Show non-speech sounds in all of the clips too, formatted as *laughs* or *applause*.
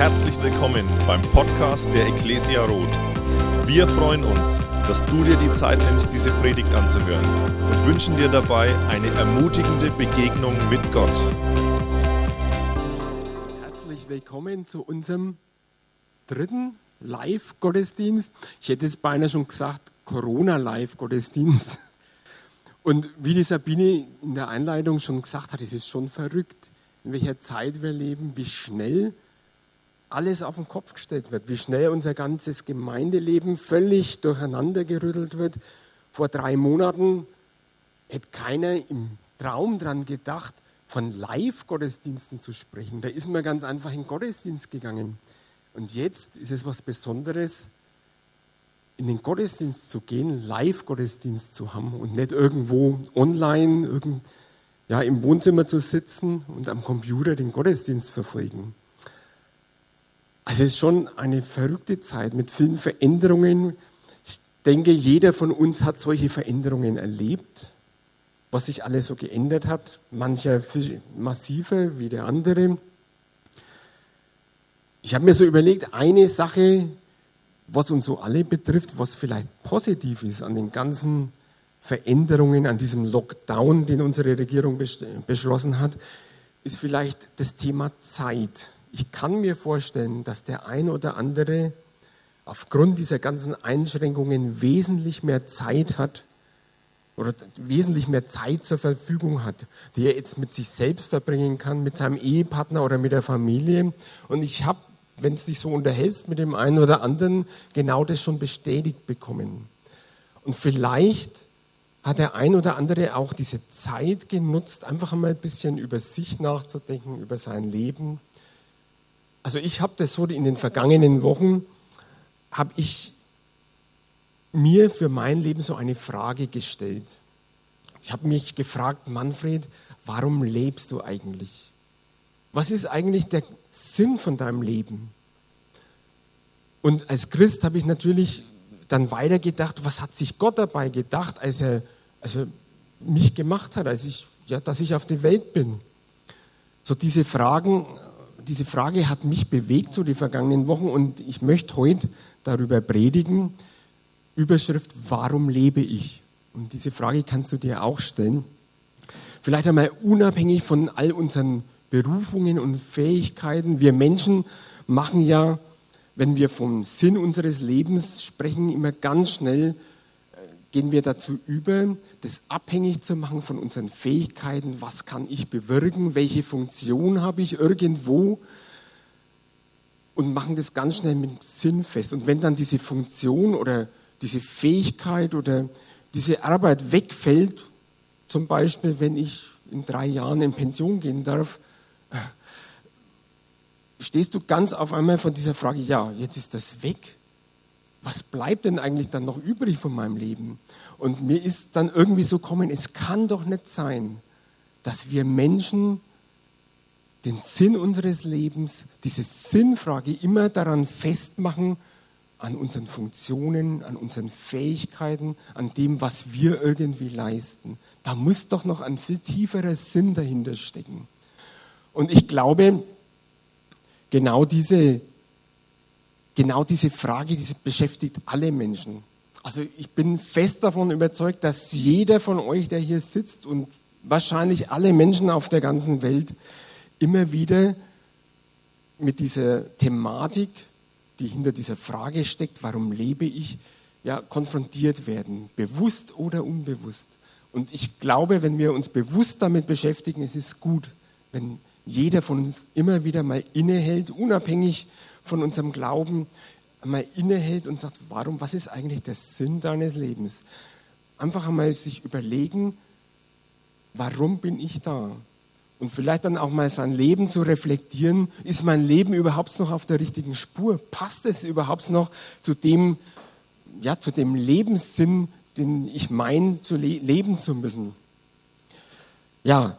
Herzlich willkommen beim Podcast der Ecclesia Roth. Wir freuen uns, dass du dir die Zeit nimmst, diese Predigt anzuhören und wünschen dir dabei eine ermutigende Begegnung mit Gott. Herzlich willkommen zu unserem dritten Live-Gottesdienst. Ich hätte jetzt beinahe schon gesagt, Corona-Live-Gottesdienst. Und wie die Sabine in der Einleitung schon gesagt hat, es ist schon verrückt, in welcher Zeit wir leben, wie schnell alles auf den Kopf gestellt wird, wie schnell unser ganzes Gemeindeleben völlig durcheinander gerüttelt wird. Vor drei Monaten hätte keiner im Traum dran gedacht, von Live-Gottesdiensten zu sprechen. Da ist man ganz einfach in Gottesdienst gegangen. Und jetzt ist es was Besonderes, in den Gottesdienst zu gehen, Live-Gottesdienst zu haben und nicht irgendwo online, irgend, ja, im Wohnzimmer zu sitzen und am Computer den Gottesdienst verfolgen. Also es ist schon eine verrückte Zeit mit vielen Veränderungen. Ich denke, jeder von uns hat solche Veränderungen erlebt, was sich alles so geändert hat. Mancher massiver wie der andere. Ich habe mir so überlegt, eine Sache, was uns so alle betrifft, was vielleicht positiv ist an den ganzen Veränderungen, an diesem Lockdown, den unsere Regierung beschlossen hat, ist vielleicht das Thema Zeit ich kann mir vorstellen, dass der ein oder andere aufgrund dieser ganzen Einschränkungen wesentlich mehr Zeit hat oder wesentlich mehr Zeit zur Verfügung hat, die er jetzt mit sich selbst verbringen kann, mit seinem Ehepartner oder mit der Familie. Und ich habe, wenn es dich so unterhältst mit dem einen oder anderen, genau das schon bestätigt bekommen. Und vielleicht hat der ein oder andere auch diese Zeit genutzt, einfach einmal ein bisschen über sich nachzudenken, über sein Leben, also ich habe das so in den vergangenen Wochen, habe ich mir für mein Leben so eine Frage gestellt. Ich habe mich gefragt, Manfred, warum lebst du eigentlich? Was ist eigentlich der Sinn von deinem Leben? Und als Christ habe ich natürlich dann weitergedacht, was hat sich Gott dabei gedacht, als er, als er mich gemacht hat, als ich, ja, dass ich auf die Welt bin. So diese Fragen diese Frage hat mich bewegt so die vergangenen Wochen und ich möchte heute darüber predigen. Überschrift, warum lebe ich? Und diese Frage kannst du dir auch stellen. Vielleicht einmal unabhängig von all unseren Berufungen und Fähigkeiten. Wir Menschen machen ja, wenn wir vom Sinn unseres Lebens sprechen, immer ganz schnell gehen wir dazu über, das abhängig zu machen von unseren Fähigkeiten. Was kann ich bewirken? Welche Funktion habe ich irgendwo? Und machen das ganz schnell mit Sinn fest. Und wenn dann diese Funktion oder diese Fähigkeit oder diese Arbeit wegfällt, zum Beispiel, wenn ich in drei Jahren in Pension gehen darf, äh, stehst du ganz auf einmal von dieser Frage, ja, jetzt ist das weg was bleibt denn eigentlich dann noch übrig von meinem Leben? Und mir ist dann irgendwie so kommen, es kann doch nicht sein, dass wir Menschen den Sinn unseres Lebens, diese Sinnfrage immer daran festmachen, an unseren Funktionen, an unseren Fähigkeiten, an dem, was wir irgendwie leisten. Da muss doch noch ein viel tieferer Sinn dahinter stecken. Und ich glaube, genau diese genau diese Frage, die beschäftigt alle Menschen. Also ich bin fest davon überzeugt, dass jeder von euch, der hier sitzt und wahrscheinlich alle Menschen auf der ganzen Welt immer wieder mit dieser Thematik, die hinter dieser Frage steckt, warum lebe ich, ja, konfrontiert werden, bewusst oder unbewusst. Und ich glaube, wenn wir uns bewusst damit beschäftigen, es ist gut, wenn jeder von uns immer wieder mal innehält, unabhängig von unserem Glauben einmal innehält und sagt, warum, was ist eigentlich der Sinn deines Lebens? Einfach einmal sich überlegen, warum bin ich da? Und vielleicht dann auch mal sein Leben zu reflektieren, ist mein Leben überhaupt noch auf der richtigen Spur? Passt es überhaupt noch zu dem, ja, zu dem Lebenssinn, den ich meine, zu le leben zu müssen? Ja,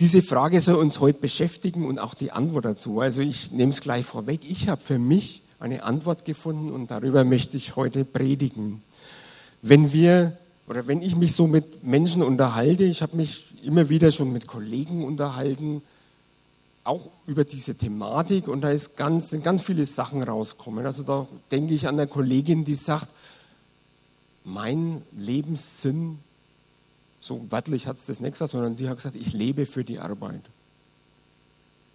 diese Frage soll uns heute beschäftigen und auch die Antwort dazu. Also ich nehme es gleich vorweg. Ich habe für mich eine Antwort gefunden und darüber möchte ich heute predigen. Wenn wir oder wenn ich mich so mit Menschen unterhalte, ich habe mich immer wieder schon mit Kollegen unterhalten, auch über diese Thematik und da ist ganz, sind ganz viele Sachen rauskommen. Also da denke ich an eine Kollegin, die sagt, mein Lebenssinn, so wörtlich hat es das nicht gesagt, sondern sie hat gesagt, ich lebe für die Arbeit.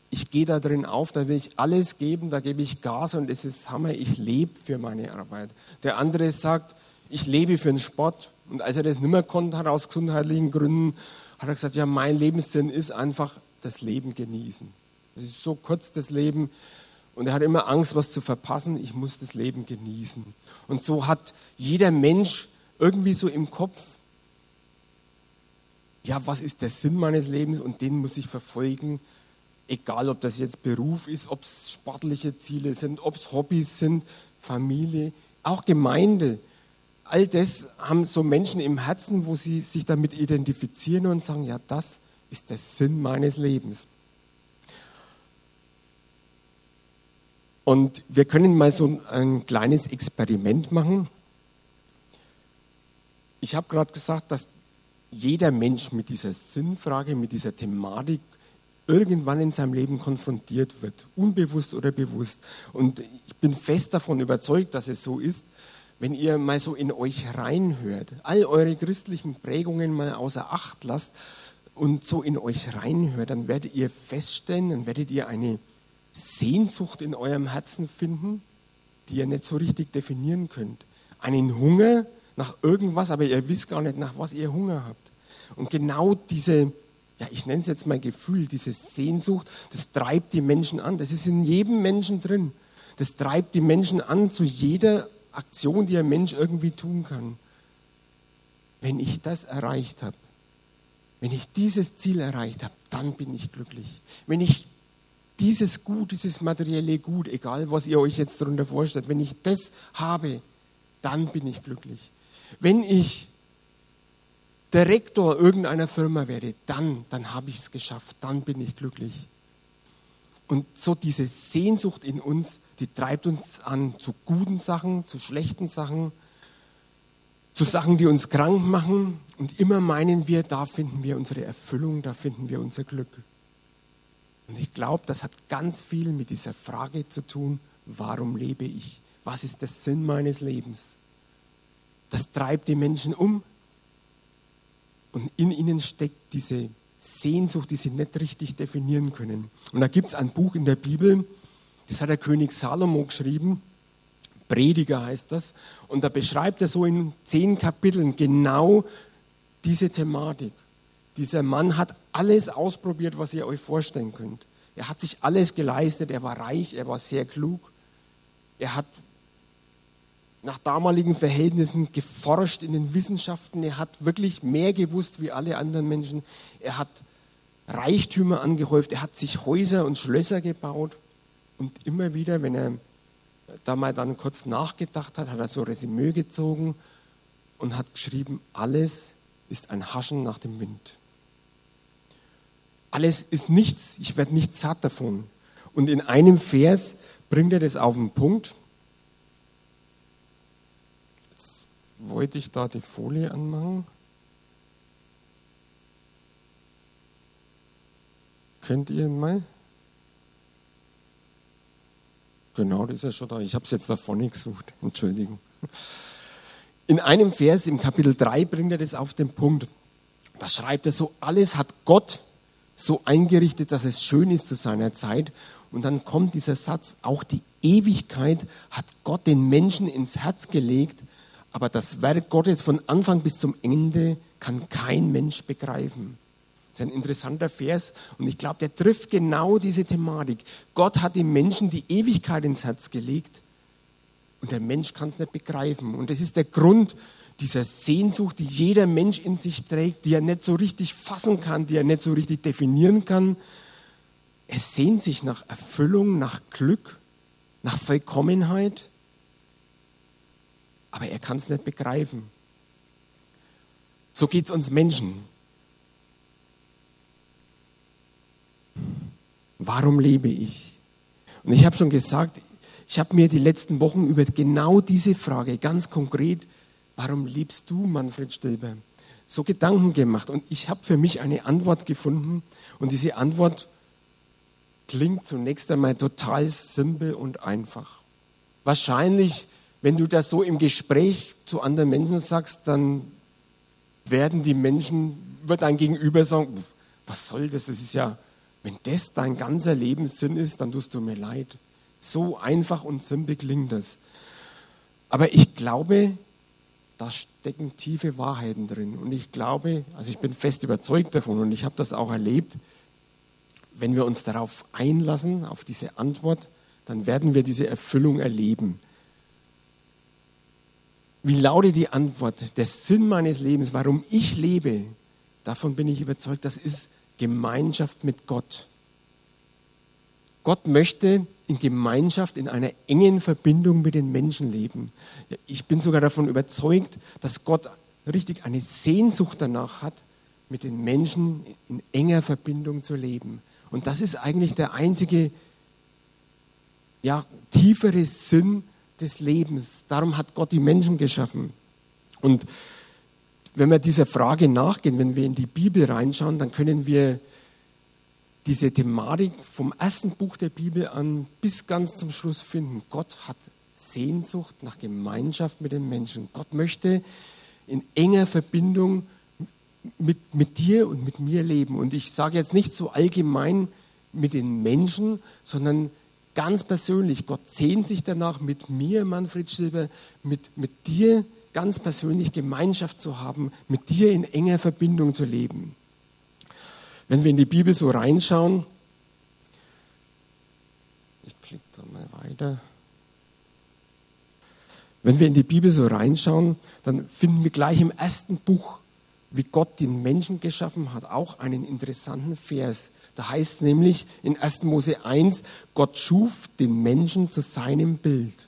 Ich gehe da drin auf, da will ich alles geben, da gebe ich Gas und es ist Hammer, ich lebe für meine Arbeit. Der andere sagt, ich lebe für den Sport und als er das nicht mehr konnte, hat aus gesundheitlichen Gründen, hat er gesagt, ja, mein Lebenssinn ist einfach das Leben genießen. Es ist so kurz das Leben und er hat immer Angst, was zu verpassen. Ich muss das Leben genießen. Und so hat jeder Mensch irgendwie so im Kopf, ja, was ist der Sinn meines Lebens und den muss ich verfolgen. Egal, ob das jetzt Beruf ist, ob es sportliche Ziele sind, ob es Hobbys sind, Familie, auch Gemeinde. All das haben so Menschen im Herzen, wo sie sich damit identifizieren und sagen, ja, das ist der Sinn meines Lebens. Und wir können mal so ein kleines Experiment machen. Ich habe gerade gesagt, dass jeder Mensch mit dieser Sinnfrage, mit dieser Thematik irgendwann in seinem Leben konfrontiert wird, unbewusst oder bewusst. Und ich bin fest davon überzeugt, dass es so ist, wenn ihr mal so in euch reinhört, all eure christlichen Prägungen mal außer Acht lasst und so in euch reinhört, dann werdet ihr feststellen, dann werdet ihr eine Sehnsucht in eurem Herzen finden, die ihr nicht so richtig definieren könnt. Einen Hunger nach irgendwas, aber ihr wisst gar nicht, nach was ihr Hunger habt. Und genau diese, ja, ich nenne es jetzt mal Gefühl, diese Sehnsucht, das treibt die Menschen an. Das ist in jedem Menschen drin. Das treibt die Menschen an zu jeder Aktion, die ein Mensch irgendwie tun kann. Wenn ich das erreicht habe, wenn ich dieses Ziel erreicht habe, dann bin ich glücklich. Wenn ich dieses Gut, dieses materielle Gut, egal was ihr euch jetzt darunter vorstellt, wenn ich das habe, dann bin ich glücklich. Wenn ich Direktor irgendeiner Firma werde, dann, dann habe ich es geschafft, dann bin ich glücklich. Und so diese Sehnsucht in uns, die treibt uns an zu guten Sachen, zu schlechten Sachen, zu Sachen, die uns krank machen. Und immer meinen wir, da finden wir unsere Erfüllung, da finden wir unser Glück. Und ich glaube, das hat ganz viel mit dieser Frage zu tun, warum lebe ich? Was ist der Sinn meines Lebens? Das treibt die Menschen um. Und in ihnen steckt diese Sehnsucht, die sie nicht richtig definieren können. Und da gibt es ein Buch in der Bibel, das hat der König Salomo geschrieben, Prediger heißt das, und da beschreibt er so in zehn Kapiteln genau diese Thematik. Dieser Mann hat alles ausprobiert, was ihr euch vorstellen könnt. Er hat sich alles geleistet, er war reich, er war sehr klug. Er hat nach damaligen Verhältnissen geforscht in den Wissenschaften. Er hat wirklich mehr gewusst wie alle anderen Menschen. Er hat Reichtümer angehäuft. Er hat sich Häuser und Schlösser gebaut. Und immer wieder, wenn er da mal dann kurz nachgedacht hat, hat er so Resümee gezogen und hat geschrieben, alles ist ein Haschen nach dem Wind. Alles ist nichts, ich werde nicht satt davon. Und in einem Vers bringt er das auf den Punkt. Wollte ich da die Folie anmachen. Könnt ihr mal? Genau, das ist ja schon da. Ich habe es jetzt da vorne gesucht. *laughs* Entschuldigung. In einem Vers im Kapitel 3 bringt er das auf den Punkt. Da schreibt er so, alles hat Gott so eingerichtet, dass es schön ist zu seiner Zeit. Und dann kommt dieser Satz, auch die Ewigkeit hat Gott den Menschen ins Herz gelegt, aber das Werk Gottes von Anfang bis zum Ende kann kein Mensch begreifen. Das ist ein interessanter Vers und ich glaube, der trifft genau diese Thematik. Gott hat dem Menschen die Ewigkeit ins Herz gelegt und der Mensch kann es nicht begreifen. Und das ist der Grund, dieser Sehnsucht, die jeder Mensch in sich trägt, die er nicht so richtig fassen kann, die er nicht so richtig definieren kann. Er sehnt sich nach Erfüllung, nach Glück, nach Vollkommenheit, aber er kann es nicht begreifen. So geht es uns Menschen. Warum lebe ich? Und ich habe schon gesagt, ich habe mir die letzten Wochen über genau diese Frage ganz konkret warum liebst du Manfred Stilber? So Gedanken gemacht und ich habe für mich eine Antwort gefunden und diese Antwort klingt zunächst einmal total simpel und einfach. Wahrscheinlich, wenn du das so im Gespräch zu anderen Menschen sagst, dann werden die Menschen, wird dein Gegenüber sagen, was soll das? Das ist ja, wenn das dein ganzer Lebenssinn ist, dann tust du mir leid. So einfach und simpel klingt das. Aber ich glaube, da stecken tiefe Wahrheiten drin. Und ich glaube, also ich bin fest überzeugt davon und ich habe das auch erlebt, wenn wir uns darauf einlassen, auf diese Antwort, dann werden wir diese Erfüllung erleben. Wie lautet die Antwort? Der Sinn meines Lebens, warum ich lebe, davon bin ich überzeugt, das ist Gemeinschaft mit Gott. Gott möchte in Gemeinschaft, in einer engen Verbindung mit den Menschen leben. Ich bin sogar davon überzeugt, dass Gott richtig eine Sehnsucht danach hat, mit den Menschen in enger Verbindung zu leben. Und das ist eigentlich der einzige, ja, tiefere Sinn des Lebens. Darum hat Gott die Menschen geschaffen. Und wenn wir dieser Frage nachgehen, wenn wir in die Bibel reinschauen, dann können wir diese Thematik vom ersten Buch der Bibel an bis ganz zum Schluss finden. Gott hat Sehnsucht nach Gemeinschaft mit den Menschen. Gott möchte in enger Verbindung mit, mit dir und mit mir leben. Und ich sage jetzt nicht so allgemein mit den Menschen, sondern ganz persönlich. Gott sehnt sich danach, mit mir, Manfred Silber, mit, mit dir ganz persönlich Gemeinschaft zu haben, mit dir in enger Verbindung zu leben. Wenn wir in die Bibel so reinschauen, ich klicke da mal weiter. Wenn wir in die Bibel so reinschauen, dann finden wir gleich im ersten Buch, wie Gott den Menschen geschaffen hat, auch einen interessanten Vers. Da heißt es nämlich in 1. Mose 1, Gott schuf den Menschen zu seinem Bild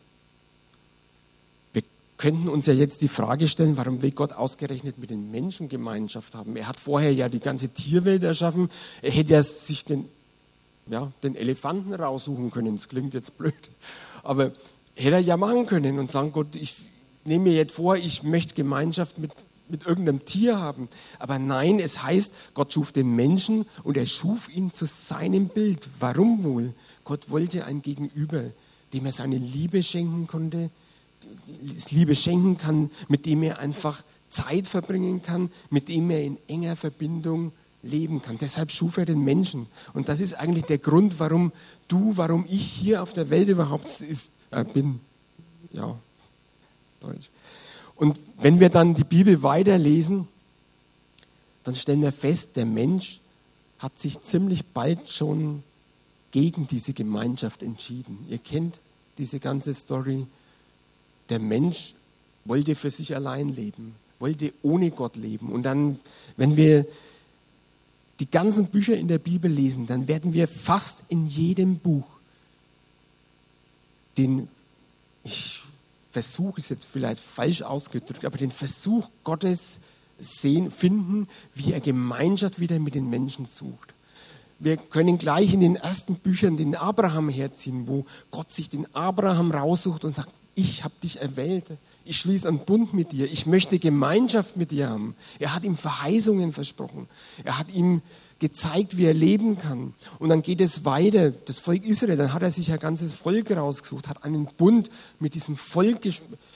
könnten uns ja jetzt die Frage stellen, warum will Gott ausgerechnet mit den Menschen Gemeinschaft haben? Er hat vorher ja die ganze Tierwelt erschaffen. Er hätte ja sich den, ja, den Elefanten raussuchen können. Das klingt jetzt blöd. Aber hätte er ja machen können und sagen, Gott, ich nehme mir jetzt vor, ich möchte Gemeinschaft mit, mit irgendeinem Tier haben. Aber nein, es heißt, Gott schuf den Menschen und er schuf ihn zu seinem Bild. Warum wohl? Gott wollte ein Gegenüber, dem er seine Liebe schenken konnte, Liebe schenken kann, mit dem er einfach Zeit verbringen kann, mit dem er in enger Verbindung leben kann. Deshalb schuf er den Menschen. Und das ist eigentlich der Grund, warum du, warum ich hier auf der Welt überhaupt ist, äh, bin. Ja, Deutsch. Und wenn wir dann die Bibel weiterlesen, dann stellen wir fest, der Mensch hat sich ziemlich bald schon gegen diese Gemeinschaft entschieden. Ihr kennt diese ganze Story der Mensch wollte für sich allein leben, wollte ohne Gott leben. Und dann, wenn wir die ganzen Bücher in der Bibel lesen, dann werden wir fast in jedem Buch den, ich versuche es jetzt vielleicht falsch ausgedrückt, aber den Versuch Gottes sehen, finden, wie er Gemeinschaft wieder mit den Menschen sucht. Wir können gleich in den ersten Büchern den Abraham herziehen, wo Gott sich den Abraham raussucht und sagt, ich habe dich erwählt, ich schließe einen Bund mit dir, ich möchte Gemeinschaft mit dir haben. Er hat ihm Verheißungen versprochen, er hat ihm gezeigt, wie er leben kann. Und dann geht es weiter, das Volk Israel, dann hat er sich ein ganzes Volk rausgesucht, hat einen Bund mit diesem Volk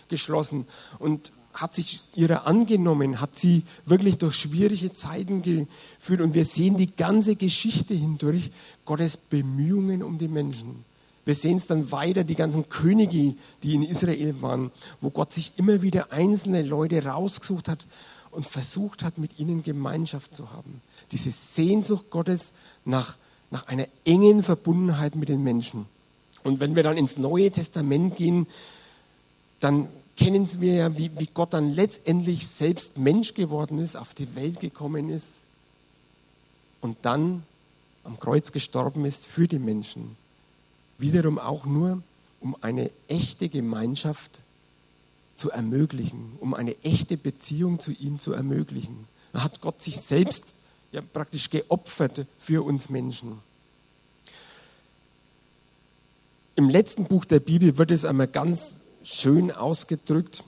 geschlossen und hat sich ihrer angenommen, hat sie wirklich durch schwierige Zeiten geführt. Und wir sehen die ganze Geschichte hindurch Gottes Bemühungen um die Menschen. Wir sehen es dann weiter, die ganzen Könige, die in Israel waren, wo Gott sich immer wieder einzelne Leute rausgesucht hat und versucht hat, mit ihnen Gemeinschaft zu haben. Diese Sehnsucht Gottes nach, nach einer engen Verbundenheit mit den Menschen. Und wenn wir dann ins Neue Testament gehen, dann kennen wir ja, wie, wie Gott dann letztendlich selbst Mensch geworden ist, auf die Welt gekommen ist und dann am Kreuz gestorben ist für die Menschen wiederum auch nur, um eine echte Gemeinschaft zu ermöglichen, um eine echte Beziehung zu ihm zu ermöglichen. Da hat Gott sich selbst ja praktisch geopfert für uns Menschen. Im letzten Buch der Bibel wird es einmal ganz schön ausgedrückt.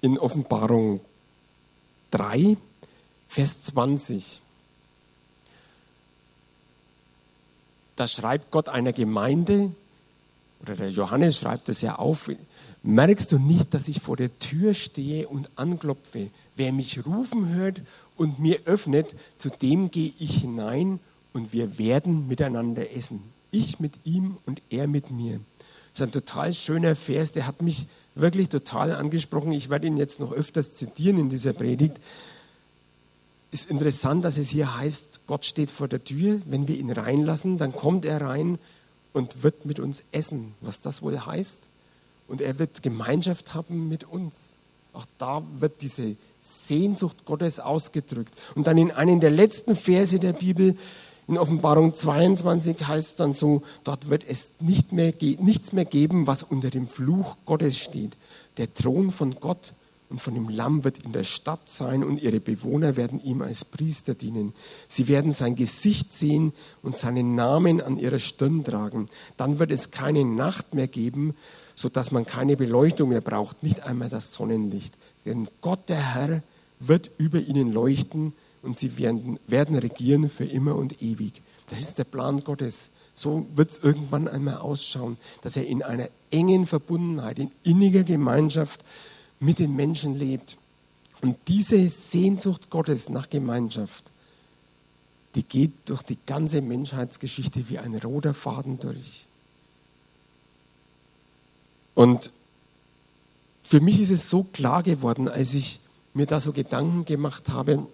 In Offenbarung 3, Vers 20. da schreibt Gott einer Gemeinde, oder der Johannes schreibt das ja auf, merkst du nicht, dass ich vor der Tür stehe und anklopfe? Wer mich rufen hört und mir öffnet, zu dem gehe ich hinein und wir werden miteinander essen. Ich mit ihm und er mit mir. Das ist ein total schöner Vers, der hat mich wirklich total angesprochen. Ich werde ihn jetzt noch öfters zitieren in dieser Predigt. Ist interessant, dass es hier heißt, Gott steht vor der Tür. Wenn wir ihn reinlassen, dann kommt er rein und wird mit uns essen. Was das wohl heißt? Und er wird Gemeinschaft haben mit uns. Auch da wird diese Sehnsucht Gottes ausgedrückt. Und dann in einem der letzten Verse der Bibel, in Offenbarung 22 heißt dann so, dort wird es nicht mehr, nichts mehr geben, was unter dem Fluch Gottes steht. Der Thron von Gott und von dem Lamm wird in der Stadt sein und ihre Bewohner werden ihm als Priester dienen. Sie werden sein Gesicht sehen und seinen Namen an ihrer Stirn tragen. Dann wird es keine Nacht mehr geben, sodass man keine Beleuchtung mehr braucht, nicht einmal das Sonnenlicht. Denn Gott der Herr wird über ihnen leuchten und sie werden, werden regieren für immer und ewig. Das ist der Plan Gottes. So wird es irgendwann einmal ausschauen, dass er in einer engen Verbundenheit, in inniger Gemeinschaft mit den Menschen lebt. Und diese Sehnsucht Gottes nach Gemeinschaft, die geht durch die ganze Menschheitsgeschichte wie ein roter Faden durch. Und für mich ist es so klar geworden, als ich mir da so Gedanken gemacht habe,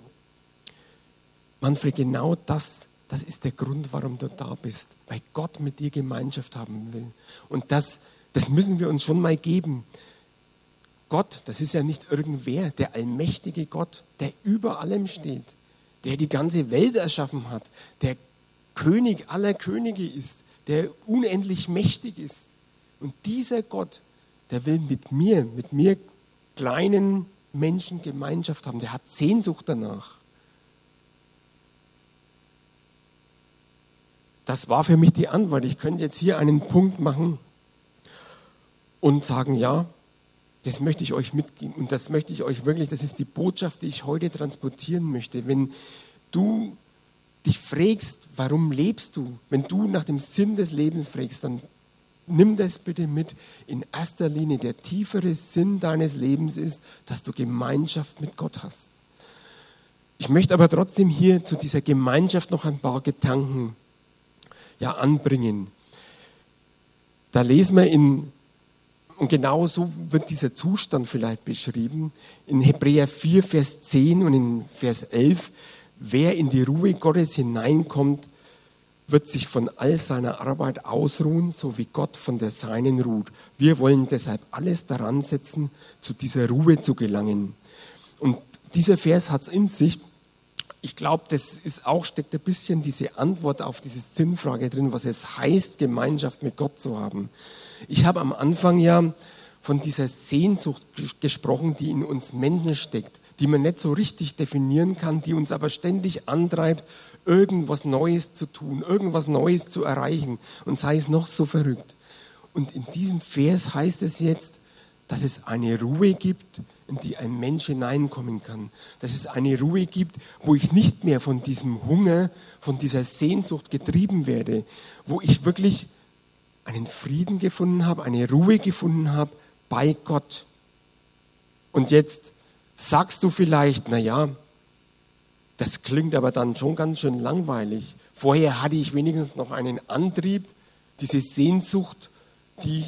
Manfred, genau das, das ist der Grund, warum du da bist, weil Gott mit dir Gemeinschaft haben will. Und das, das müssen wir uns schon mal geben. Gott, das ist ja nicht irgendwer, der allmächtige Gott, der über allem steht, der die ganze Welt erschaffen hat, der König aller Könige ist, der unendlich mächtig ist. Und dieser Gott, der will mit mir, mit mir kleinen Menschen Gemeinschaft haben, der hat Sehnsucht danach. Das war für mich die Antwort. Ich könnte jetzt hier einen Punkt machen und sagen, ja, das möchte ich euch mitgeben und das möchte ich euch wirklich, das ist die Botschaft, die ich heute transportieren möchte. Wenn du dich fragst, warum lebst du, wenn du nach dem Sinn des Lebens fragst, dann nimm das bitte mit. In erster Linie der tiefere Sinn deines Lebens ist, dass du Gemeinschaft mit Gott hast. Ich möchte aber trotzdem hier zu dieser Gemeinschaft noch ein paar Gedanken ja, anbringen. Da lesen wir in und genau so wird dieser Zustand vielleicht beschrieben. In Hebräer 4, Vers 10 und in Vers 11, wer in die Ruhe Gottes hineinkommt, wird sich von all seiner Arbeit ausruhen, so wie Gott von der Seinen ruht. Wir wollen deshalb alles daran setzen, zu dieser Ruhe zu gelangen. Und dieser Vers hat es in sich. Ich glaube, das ist auch, steckt ein bisschen diese Antwort auf diese Sinnfrage drin, was es heißt, Gemeinschaft mit Gott zu haben. Ich habe am Anfang ja von dieser Sehnsucht gesprochen, die in uns Menschen steckt, die man nicht so richtig definieren kann, die uns aber ständig antreibt, irgendwas Neues zu tun, irgendwas Neues zu erreichen und sei es noch so verrückt. Und in diesem Vers heißt es jetzt, dass es eine Ruhe gibt, in die ein Mensch hineinkommen kann. Dass es eine Ruhe gibt, wo ich nicht mehr von diesem Hunger, von dieser Sehnsucht getrieben werde, wo ich wirklich einen Frieden gefunden habe, eine Ruhe gefunden habe bei Gott. Und jetzt sagst du vielleicht, na ja, das klingt aber dann schon ganz schön langweilig. Vorher hatte ich wenigstens noch einen Antrieb, diese Sehnsucht, die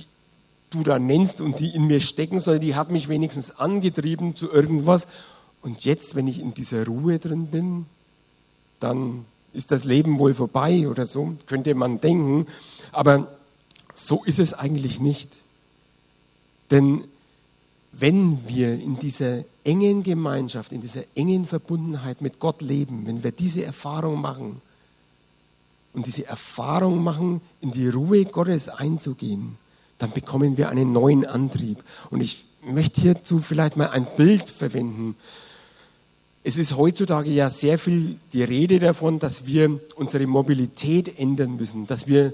du da nennst und die in mir stecken soll, die hat mich wenigstens angetrieben zu irgendwas. Und jetzt, wenn ich in dieser Ruhe drin bin, dann ist das Leben wohl vorbei oder so, könnte man denken. Aber so ist es eigentlich nicht. Denn wenn wir in dieser engen Gemeinschaft, in dieser engen Verbundenheit mit Gott leben, wenn wir diese Erfahrung machen und diese Erfahrung machen, in die Ruhe Gottes einzugehen, dann bekommen wir einen neuen Antrieb. Und ich möchte hierzu vielleicht mal ein Bild verwenden. Es ist heutzutage ja sehr viel die Rede davon, dass wir unsere Mobilität ändern müssen, dass wir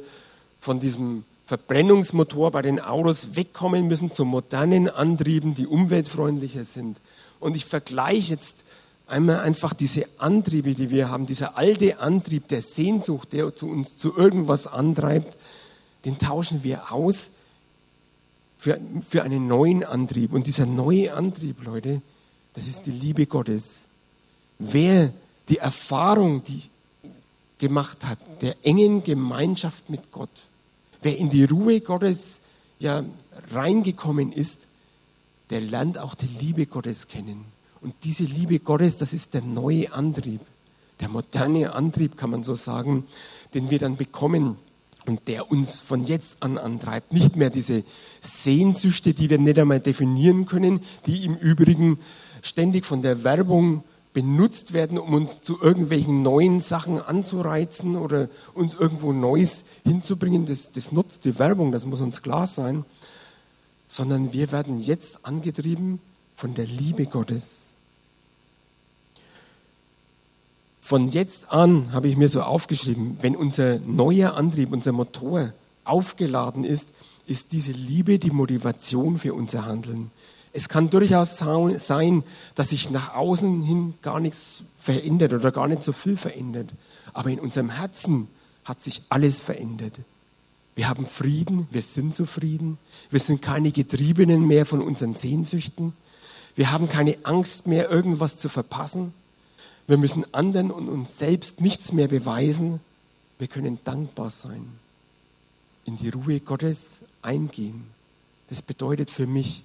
von diesem Verbrennungsmotor bei den Autos wegkommen müssen zu modernen Antrieben, die umweltfreundlicher sind. Und ich vergleiche jetzt einmal einfach diese Antriebe, die wir haben, dieser alte Antrieb der Sehnsucht, der zu uns zu irgendwas antreibt, den tauschen wir aus für, für einen neuen Antrieb. Und dieser neue Antrieb, Leute, das ist die Liebe Gottes. Wer die Erfahrung die gemacht hat, der engen Gemeinschaft mit Gott, wer in die Ruhe Gottes ja reingekommen ist, der lernt auch die Liebe Gottes kennen. Und diese Liebe Gottes, das ist der neue Antrieb, der moderne Antrieb, kann man so sagen, den wir dann bekommen und der uns von jetzt an antreibt. Nicht mehr diese Sehnsüchte, die wir nicht einmal definieren können, die im Übrigen ständig von der Werbung benutzt werden, um uns zu irgendwelchen neuen Sachen anzureizen oder uns irgendwo Neues hinzubringen. Das, das nutzt die Werbung, das muss uns klar sein. Sondern wir werden jetzt angetrieben von der Liebe Gottes. Von jetzt an habe ich mir so aufgeschrieben, wenn unser neuer Antrieb, unser Motor aufgeladen ist, ist diese Liebe die Motivation für unser Handeln. Es kann durchaus sein, dass sich nach außen hin gar nichts verändert oder gar nicht so viel verändert. Aber in unserem Herzen hat sich alles verändert. Wir haben Frieden, wir sind zufrieden, wir sind keine Getriebenen mehr von unseren Sehnsüchten, wir haben keine Angst mehr, irgendwas zu verpassen. Wir müssen anderen und uns selbst nichts mehr beweisen. Wir können dankbar sein, in die Ruhe Gottes eingehen. Das bedeutet für mich,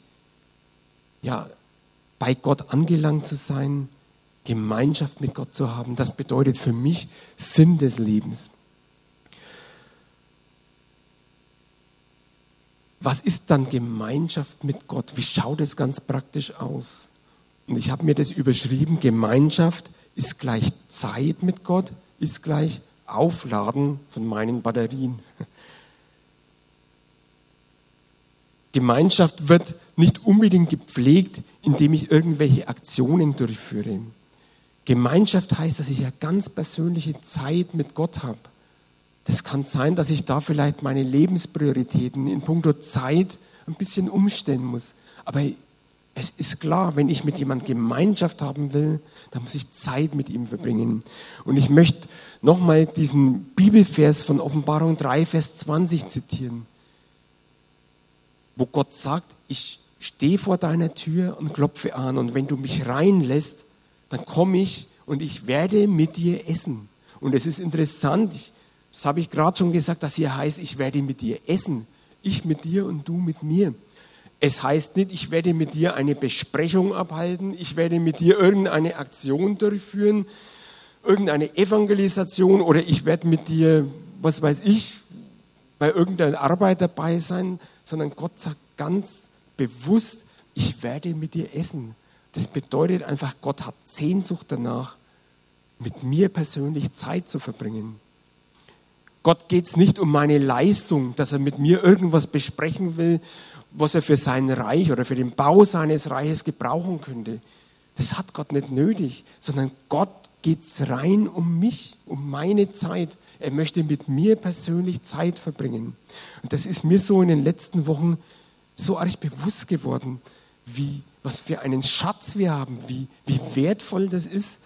ja, bei Gott angelangt zu sein, Gemeinschaft mit Gott zu haben. Das bedeutet für mich Sinn des Lebens. Was ist dann Gemeinschaft mit Gott? Wie schaut es ganz praktisch aus? Und ich habe mir das überschrieben, Gemeinschaft ist gleich Zeit mit Gott, ist gleich Aufladen von meinen Batterien. Gemeinschaft wird nicht unbedingt gepflegt, indem ich irgendwelche Aktionen durchführe. Gemeinschaft heißt, dass ich ja ganz persönliche Zeit mit Gott habe. Das kann sein, dass ich da vielleicht meine Lebensprioritäten in puncto Zeit ein bisschen umstellen muss. Aber es ist klar, wenn ich mit jemandem Gemeinschaft haben will, dann muss ich Zeit mit ihm verbringen. Und ich möchte nochmal diesen Bibelvers von Offenbarung 3, Vers 20 zitieren, wo Gott sagt, ich stehe vor deiner Tür und klopfe an und wenn du mich reinlässt, dann komme ich und ich werde mit dir essen. Und es ist interessant, ich, das habe ich gerade schon gesagt, dass hier heißt, ich werde mit dir essen. Ich mit dir und du mit mir. Es heißt nicht, ich werde mit dir eine Besprechung abhalten, ich werde mit dir irgendeine Aktion durchführen, irgendeine Evangelisation oder ich werde mit dir, was weiß ich, bei irgendeiner Arbeit dabei sein, sondern Gott sagt ganz bewusst, ich werde mit dir essen. Das bedeutet einfach, Gott hat Sehnsucht danach, mit mir persönlich Zeit zu verbringen. Gott geht es nicht um meine Leistung, dass er mit mir irgendwas besprechen will, was er für sein Reich oder für den Bau seines Reiches gebrauchen könnte. Das hat Gott nicht nötig, sondern Gott geht es rein um mich, um meine Zeit. Er möchte mit mir persönlich Zeit verbringen. Und das ist mir so in den letzten Wochen so arg bewusst geworden, wie, was für einen Schatz wir haben, wie, wie wertvoll das ist,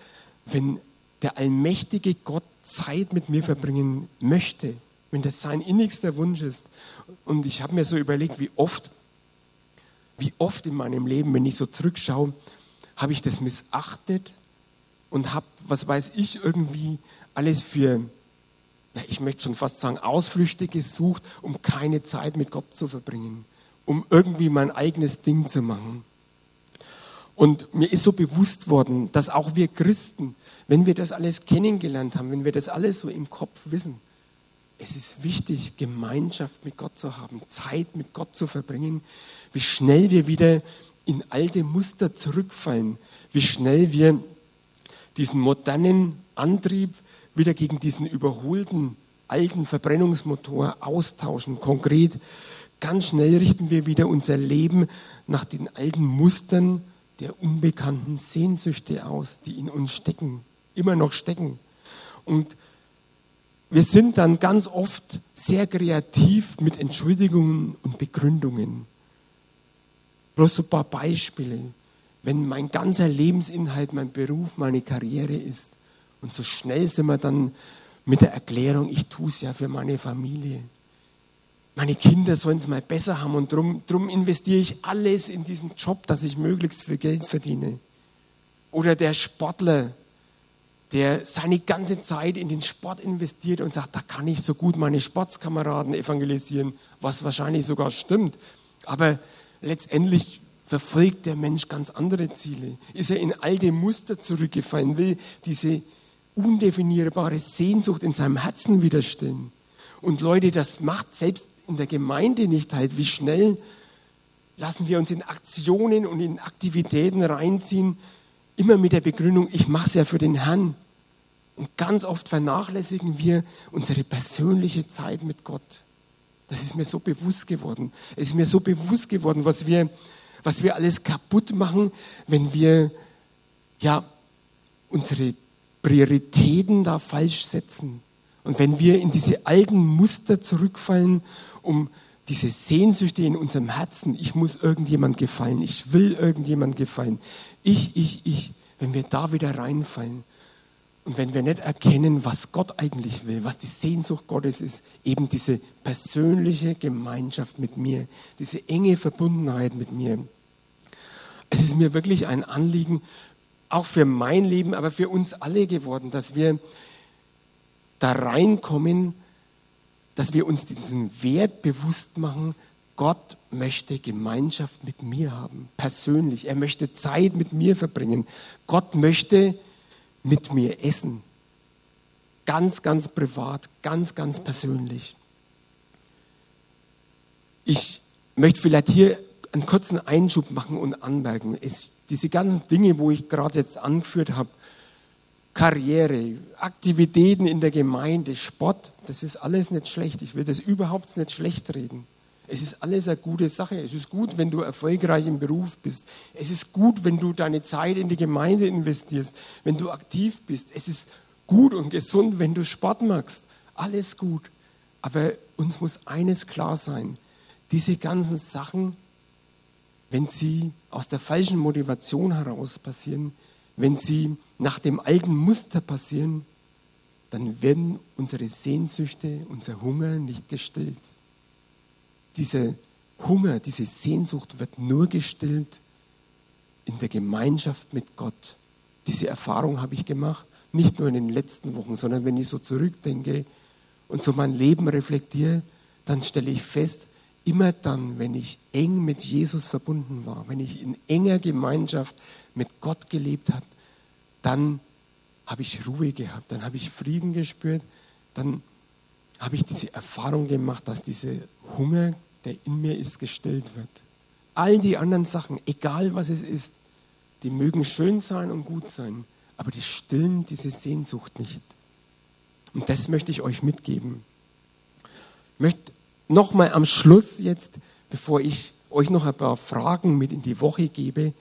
wenn der allmächtige Gott Zeit mit mir verbringen möchte, wenn das sein innigster Wunsch ist. Und ich habe mir so überlegt, wie oft wie oft in meinem Leben, wenn ich so zurückschaue, habe ich das missachtet und habe, was weiß ich, irgendwie alles für, ja, ich möchte schon fast sagen, Ausflüchte gesucht, um keine Zeit mit Gott zu verbringen, um irgendwie mein eigenes Ding zu machen. Und mir ist so bewusst worden, dass auch wir Christen, wenn wir das alles kennengelernt haben, wenn wir das alles so im Kopf wissen, es ist wichtig, Gemeinschaft mit Gott zu haben, Zeit mit Gott zu verbringen, wie schnell wir wieder in alte Muster zurückfallen, wie schnell wir diesen modernen Antrieb wieder gegen diesen überholten alten Verbrennungsmotor austauschen. Konkret, ganz schnell richten wir wieder unser Leben nach den alten Mustern der unbekannten Sehnsüchte aus, die in uns stecken, immer noch stecken. Und wir sind dann ganz oft sehr kreativ mit Entschuldigungen und Begründungen. Bloß so ein paar Beispiele. Wenn mein ganzer Lebensinhalt mein Beruf, meine Karriere ist. Und so schnell sind wir dann mit der Erklärung, ich tue es ja für meine Familie. Meine Kinder sollen es mal besser haben und darum drum investiere ich alles in diesen Job, dass ich möglichst viel Geld verdiene. Oder der Sportler, der seine ganze Zeit in den Sport investiert und sagt, da kann ich so gut meine Sportskameraden evangelisieren, was wahrscheinlich sogar stimmt. Aber letztendlich verfolgt der Mensch ganz andere Ziele. Ist er in alte Muster zurückgefallen, will diese undefinierbare Sehnsucht in seinem Herzen widerstellen. Und Leute, das macht selbst in der Gemeinde nicht halt. Wie schnell lassen wir uns in Aktionen und in Aktivitäten reinziehen, immer mit der Begründung, ich mache es ja für den Herrn. Und ganz oft vernachlässigen wir unsere persönliche Zeit mit Gott. Das ist mir so bewusst geworden. Es ist mir so bewusst geworden, was wir, was wir alles kaputt machen, wenn wir ja unsere Prioritäten da falsch setzen. Und wenn wir in diese alten Muster zurückfallen, um diese Sehnsüchte in unserem Herzen, ich muss irgendjemand gefallen, ich will irgendjemand gefallen, ich, ich, ich, wenn wir da wieder reinfallen und wenn wir nicht erkennen, was Gott eigentlich will, was die Sehnsucht Gottes ist, eben diese persönliche Gemeinschaft mit mir, diese enge Verbundenheit mit mir. Es ist mir wirklich ein Anliegen, auch für mein Leben, aber für uns alle geworden, dass wir da reinkommen, dass wir uns diesen Wert bewusst machen, Gott möchte Gemeinschaft mit mir haben, persönlich. Er möchte Zeit mit mir verbringen. Gott möchte mit mir essen. Ganz, ganz privat, ganz, ganz persönlich. Ich möchte vielleicht hier einen kurzen Einschub machen und anmerken. Es, diese ganzen Dinge, wo ich gerade jetzt angeführt habe, Karriere, Aktivitäten in der Gemeinde, Sport, das ist alles nicht schlecht. Ich will das überhaupt nicht schlecht reden. Es ist alles eine gute Sache. Es ist gut, wenn du erfolgreich im Beruf bist. Es ist gut, wenn du deine Zeit in die Gemeinde investierst, wenn du aktiv bist. Es ist gut und gesund, wenn du Sport machst. Alles gut. Aber uns muss eines klar sein. Diese ganzen Sachen, wenn sie aus der falschen Motivation heraus passieren, wenn sie nach dem alten Muster passieren, dann werden unsere Sehnsüchte, unser Hunger nicht gestillt dieser Hunger, diese Sehnsucht wird nur gestillt in der Gemeinschaft mit Gott. Diese Erfahrung habe ich gemacht, nicht nur in den letzten Wochen, sondern wenn ich so zurückdenke und so mein Leben reflektiere, dann stelle ich fest, immer dann, wenn ich eng mit Jesus verbunden war, wenn ich in enger Gemeinschaft mit Gott gelebt habe, dann habe ich Ruhe gehabt, dann habe ich Frieden gespürt, dann habe ich diese Erfahrung gemacht, dass dieser Hunger der in mir ist, gestillt wird. All die anderen Sachen, egal was es ist, die mögen schön sein und gut sein, aber die stillen diese Sehnsucht nicht. Und das möchte ich euch mitgeben. Ich möchte nochmal am Schluss jetzt, bevor ich euch noch ein paar Fragen mit in die Woche gebe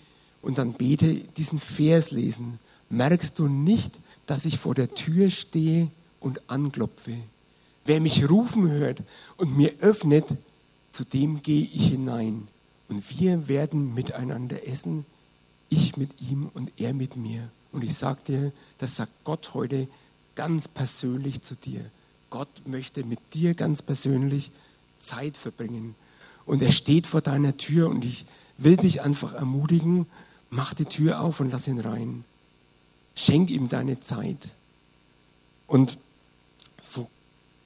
und dann bete, diesen Vers lesen. Merkst du nicht, dass ich vor der Tür stehe und anklopfe? Wer mich rufen hört und mir öffnet, zu dem gehe ich hinein und wir werden miteinander essen, ich mit ihm und er mit mir. Und ich sage dir, das sagt Gott heute ganz persönlich zu dir. Gott möchte mit dir ganz persönlich Zeit verbringen. Und er steht vor deiner Tür und ich will dich einfach ermutigen, mach die Tür auf und lass ihn rein. Schenk ihm deine Zeit. Und so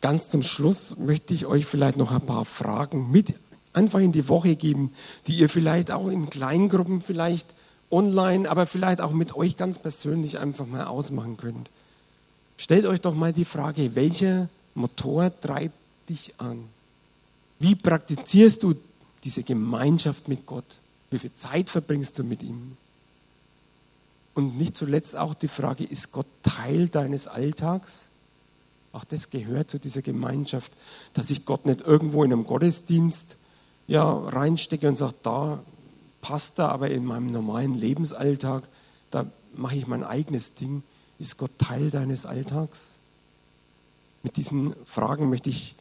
ganz zum Schluss möchte ich euch vielleicht noch ein paar Fragen mit einfach in die Woche geben, die ihr vielleicht auch in Kleingruppen, vielleicht online, aber vielleicht auch mit euch ganz persönlich einfach mal ausmachen könnt. Stellt euch doch mal die Frage, welcher Motor treibt dich an? Wie praktizierst du diese Gemeinschaft mit Gott? Wie viel Zeit verbringst du mit ihm? Und nicht zuletzt auch die Frage, ist Gott Teil deines Alltags? Auch das gehört zu dieser Gemeinschaft, dass ich Gott nicht irgendwo in einem Gottesdienst ja, reinstecke und sage, da passt er, aber in meinem normalen Lebensalltag, da mache ich mein eigenes Ding. Ist Gott Teil deines Alltags? Mit diesen Fragen möchte ich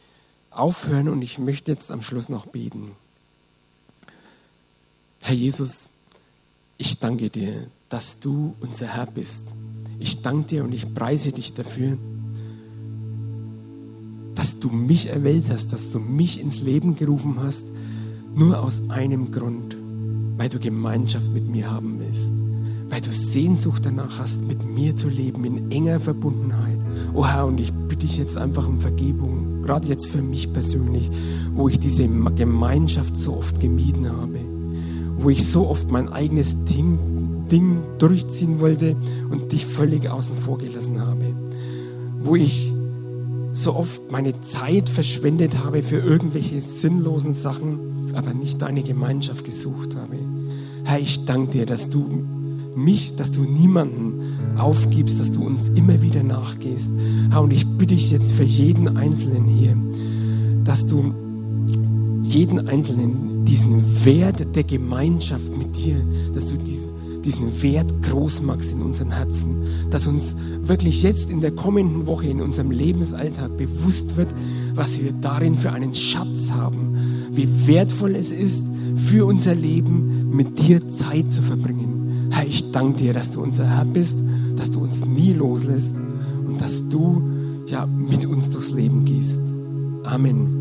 aufhören und ich möchte jetzt am Schluss noch beten. Herr Jesus, ich danke dir, dass du unser Herr bist. Ich danke dir und ich preise dich dafür, dass du mich erwählt hast, dass du mich ins Leben gerufen hast, nur aus einem Grund, weil du Gemeinschaft mit mir haben willst, weil du Sehnsucht danach hast, mit mir zu leben in enger Verbundenheit. Oh Herr, und ich bitte dich jetzt einfach um Vergebung, gerade jetzt für mich persönlich, wo ich diese Gemeinschaft so oft gemieden habe, wo ich so oft mein eigenes Ding, Ding durchziehen wollte und dich völlig außen vor gelassen habe, wo ich so oft meine Zeit verschwendet habe für irgendwelche sinnlosen Sachen, aber nicht deine Gemeinschaft gesucht habe. Herr, ich danke dir, dass du mich, dass du niemanden aufgibst, dass du uns immer wieder nachgehst. Herr, und ich bitte dich jetzt für jeden Einzelnen hier, dass du jeden Einzelnen diesen Wert der Gemeinschaft mit dir, dass du diesen Wert groß machst in unseren Herzen, dass uns wirklich jetzt in der kommenden Woche in unserem Lebensalltag bewusst wird, was wir darin für einen Schatz haben, wie wertvoll es ist, für unser Leben mit dir Zeit zu verbringen. Herr, ich danke dir, dass du unser Herr bist, dass du uns nie loslässt und dass du ja mit uns durchs Leben gehst. Amen.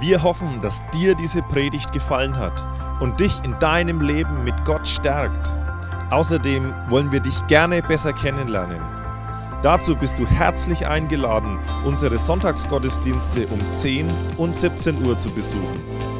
Wir hoffen, dass dir diese Predigt gefallen hat und dich in deinem Leben mit Gott stärkt. Außerdem wollen wir dich gerne besser kennenlernen. Dazu bist du herzlich eingeladen, unsere Sonntagsgottesdienste um 10 und 17 Uhr zu besuchen.